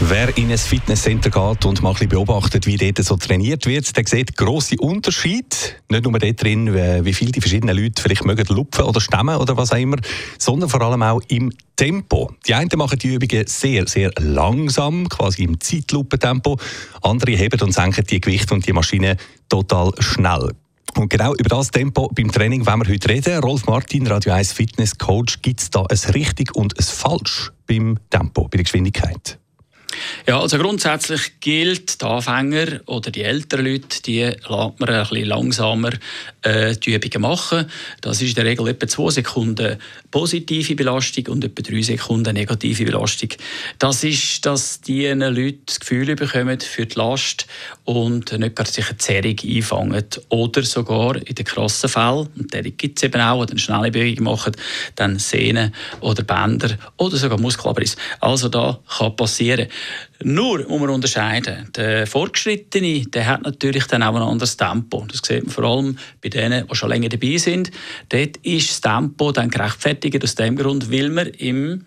Wer in ein Fitnesscenter geht und mal ein beobachtet, wie dort so trainiert wird, der sieht grosse Unterschiede. Nicht nur dort drin, wie viel die verschiedenen Leute vielleicht mögen lupfen oder stemmen oder was auch immer, sondern vor allem auch im Tempo. Die einen machen die Übungen sehr, sehr langsam, quasi im Zeitlupentempo. Andere heben und senken die Gewichte und die Maschine total schnell. Und genau über das Tempo beim Training wollen wir heute reden. Rolf Martin, Radio 1 Fitness Coach. Gibt es da ein richtig und ein falsch beim Tempo, bei der Geschwindigkeit? Ja, also grundsätzlich gilt, die Anfänger oder die älteren Leute, die lässt man ein bisschen langsamer äh, die Übungen machen. Das ist in der Regel etwa zwei Sekunden positive Belastung und etwa drei Sekunden negative Belastung. Das ist, dass die Leute das Gefühl bekommen für die Last und nicht gerade sich eine Zerrung einfangen. Oder sogar in den krassen Fällen, und der gibt es eben auch, die eine schnelle Bewegung machen, dann Sehnen oder Bänder oder sogar Muskelabriss. Also da kann passieren. Nur muss man unterscheiden. Der Fortgeschrittene der hat natürlich dann auch ein anderes Tempo. Das sieht man vor allem bei denen, die schon länger dabei sind. Dort ist das Tempo dann gerechtfertigt aus dem Grund, weil man im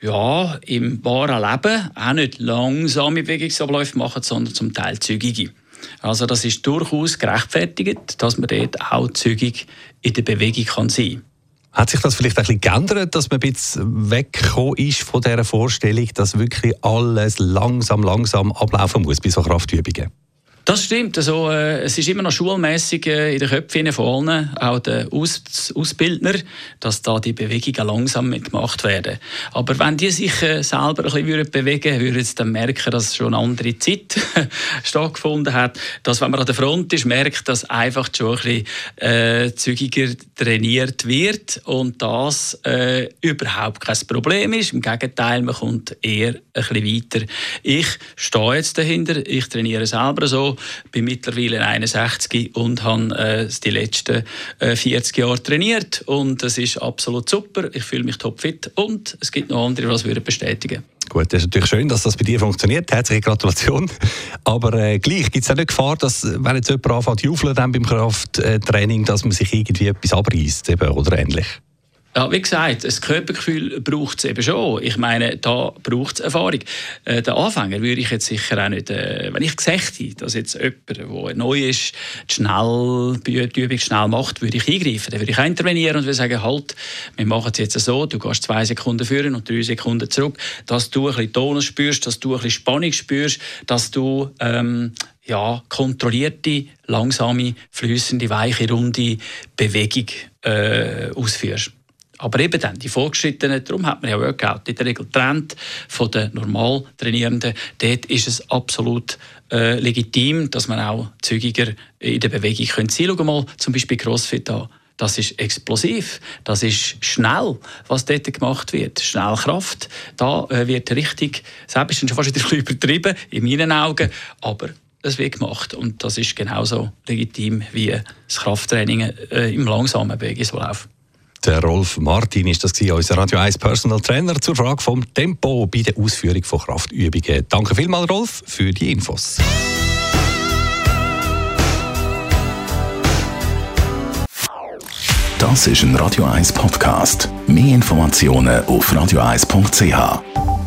ja, im wahren Leben auch nicht langsame Bewegungsabläufe machen, sondern zum Teil zügige. Also das ist durchaus gerechtfertigt, dass man dort auch zügig in der Bewegung kann sein kann. Hat sich das vielleicht ein bisschen geändert, dass man ein bisschen weggekommen ist von dieser Vorstellung, dass wirklich alles langsam, langsam ablaufen muss bei so Kraftübungen? Das stimmt. Also, äh, es ist immer noch schulmäßig äh, in den Köpfen von allen, auch der Aus Ausbildner, dass da die Bewegungen langsam mitgemacht werden. Aber wenn die sich äh, selber ein bisschen bewegen würden, würden sie dann merken, dass schon eine andere Zeit stattgefunden hat. Dass, wenn man an der Front ist, merkt, dass einfach schon ein bisschen äh, zügiger trainiert wird und das äh, überhaupt kein Problem ist. Im Gegenteil, man kommt eher ein bisschen weiter. Ich stehe jetzt dahinter, ich trainiere selber so bin mittlerweile 61 und habe äh, die letzten äh, 40 Jahre trainiert und es ist absolut super. Ich fühle mich topfit und es gibt noch andere, die das bestätigen. Gut, das ist natürlich schön, dass das bei dir funktioniert. Herzliche Gratulation. Aber äh, gleich gibt es auch nicht Gefahr, dass, wenn jetzt jemand anfängt zu jaufeln beim Krafttraining, dass man sich irgendwie etwas abreißt oder ähnlich? Ja, wie gesagt, das Körpergefühl braucht es eben schon. Ich meine, da braucht es Erfahrung. Äh, den Anfänger würde ich jetzt sicher auch nicht, äh, wenn ich gesagt hätte, dass jetzt jemand, der neu ist, schnell, die Übung schnell macht, würde ich eingreifen. Dann würde ich intervenieren und würde sagen, halt, wir machen es jetzt so, du gehst zwei Sekunden führen und drei Sekunden zurück, dass du ein bisschen Tonus spürst, dass du ein bisschen Spannung spürst, dass du ähm, ja, kontrollierte, langsame, flüssende, weiche, runde Bewegung äh, ausführst. Aber eben dann, die Fortgeschrittenen, darum hat man ja Workout in der Regel getrennt von den normal Trainierenden. Dort ist es absolut äh, legitim, dass man auch zügiger in der Bewegung sein kann. Schau mal zum Beispiel CrossFit an. Das ist explosiv, das ist schnell, was dort gemacht wird. Schnellkraft, da äh, wird richtig, selbst schon fast ein bisschen übertrieben, in meinen Augen, aber es wird gemacht und das ist genauso legitim wie das Krafttraining äh, im langsamen Bewegungslauf. Der Rolf Martin ist das unser Radio 1 Personal Trainer zur Frage vom Tempo bei der Ausführung von Kraftübungen. Danke vielmals, Rolf, für die Infos. Das ist ein Radio 1 Podcast. Mehr Informationen auf radio1.ch.